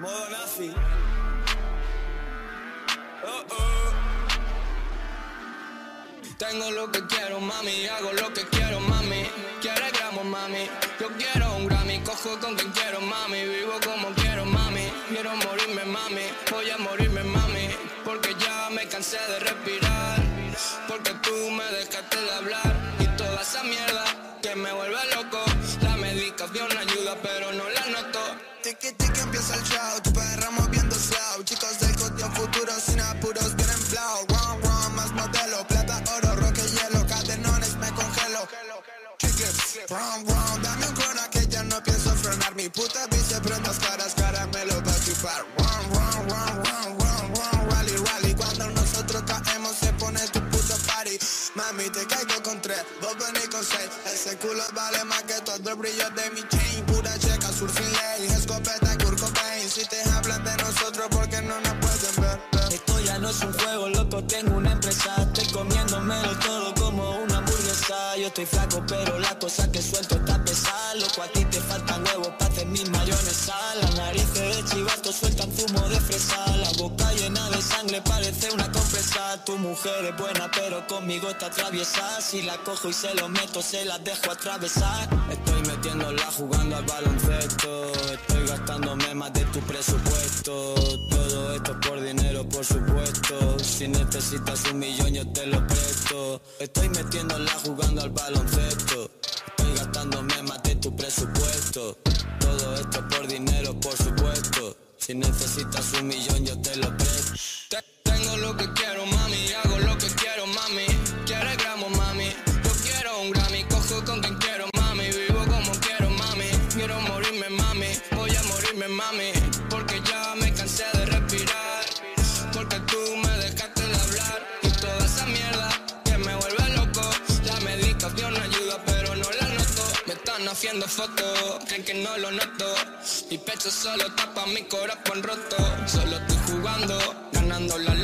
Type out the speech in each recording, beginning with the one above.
Modo nazi. Oh, oh. Tengo lo que quiero, mami, hago lo que quiero, mami. Quiere gramos, mami. Yo quiero un Grammy, cojo con quien quiero, mami. Vivo como quiero, mami. Quiero morirme, mami. Voy a morirme, mami. Porque ya me cansé de respirar. Porque tú me dejaste de hablar. Y toda esa mierda que me vuelve loco. La medicación ayuda, pero no la Tiki tiki empieza el show, tu perra moviendo slow. Chicos del cotio futuro sin apuros vienen flow. Run, run, más modelo, plata, oro, roque, hielo. Cadenones me congelo. Chicle, run, run, dame un corona que ya no pienso frenar. Mi puta bici prendas caras, caramelo va a chupar. Run, run, run, run, Ese culo vale más que todo el brillo de mi chain Pura checa, surfing lane, escopeta, Kurt Cobain Si te hablan de nosotros porque no nos pueden ver. Esto ya no es un juego, loco, tengo una empresa. Estoy comiéndomelo todo como una hamburguesa. Yo estoy flaco, pero la cosa que suelto está pesada. Loco, a ti te faltan huevos para hacer mis mayonesa. Las narices llena de sangre parece una compresa. Tu mujer es buena, pero conmigo está atraviesa. Si la cojo y se lo meto, se las dejo atravesar. Estoy metiéndola jugando al baloncesto. Estoy gastándome más de tu presupuesto. Todo esto por dinero, por supuesto. Si necesitas un millón, yo te lo presto. Estoy metiéndola jugando al baloncesto. Estoy gastándome más de tu presupuesto. Todo esto por dinero, por supuesto. Si necesitas un millón, yo te lo Haciendo fotos, creen que no lo noto. Mi pecho solo tapa mi corazón roto. Solo estoy jugando, ganando la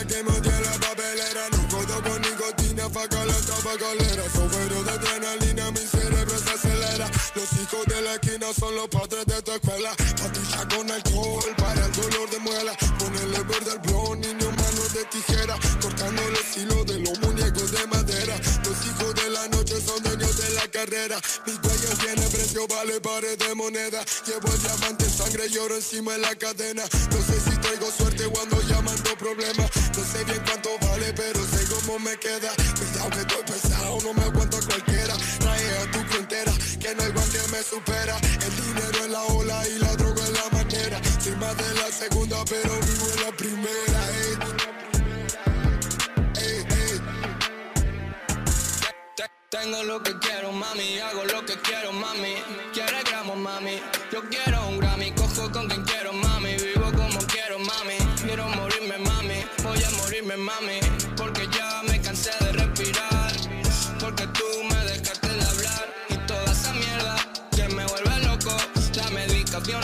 borrelía que me odia la papelera No codo con nicotina, faca la tabacalera Sobero de adrenalina, mi cerebro se acelera. Los hijos de la esquina son los padres de tu escuela. Patilla con alcohol para el dolor de muela. Ponerle verde al blon, niño manos de tijera. Cortando los hilos de los muñecos de madera. Los hijos de la noche son dueños de la carrera. Mi precio, vale pares de moneda. Llevo el diamante en sangre, lloro encima de la cadena. No sé si traigo suerte cuando llamando problemas. No sé bien cuánto vale, pero sé cómo me queda. Cuidado que estoy pesado, no me aguanto a cualquiera. Trae a tu frontera, que no hay igual que me supera. El dinero es la ola y la droga es la manera. Soy más de la segunda, pero vivo en la primera eh. Tengo lo que quiero, mami, hago lo que quiero, mami. Quiere gramos, mami. Yo quiero un Grammy, cojo con quien quiero, mami. Vivo como quiero, mami. Quiero morirme, mami. Voy a morirme, mami. Porque ya me cansé de respirar. Porque tú me dejaste de hablar. Y toda esa mierda que me vuelve loco. La medicación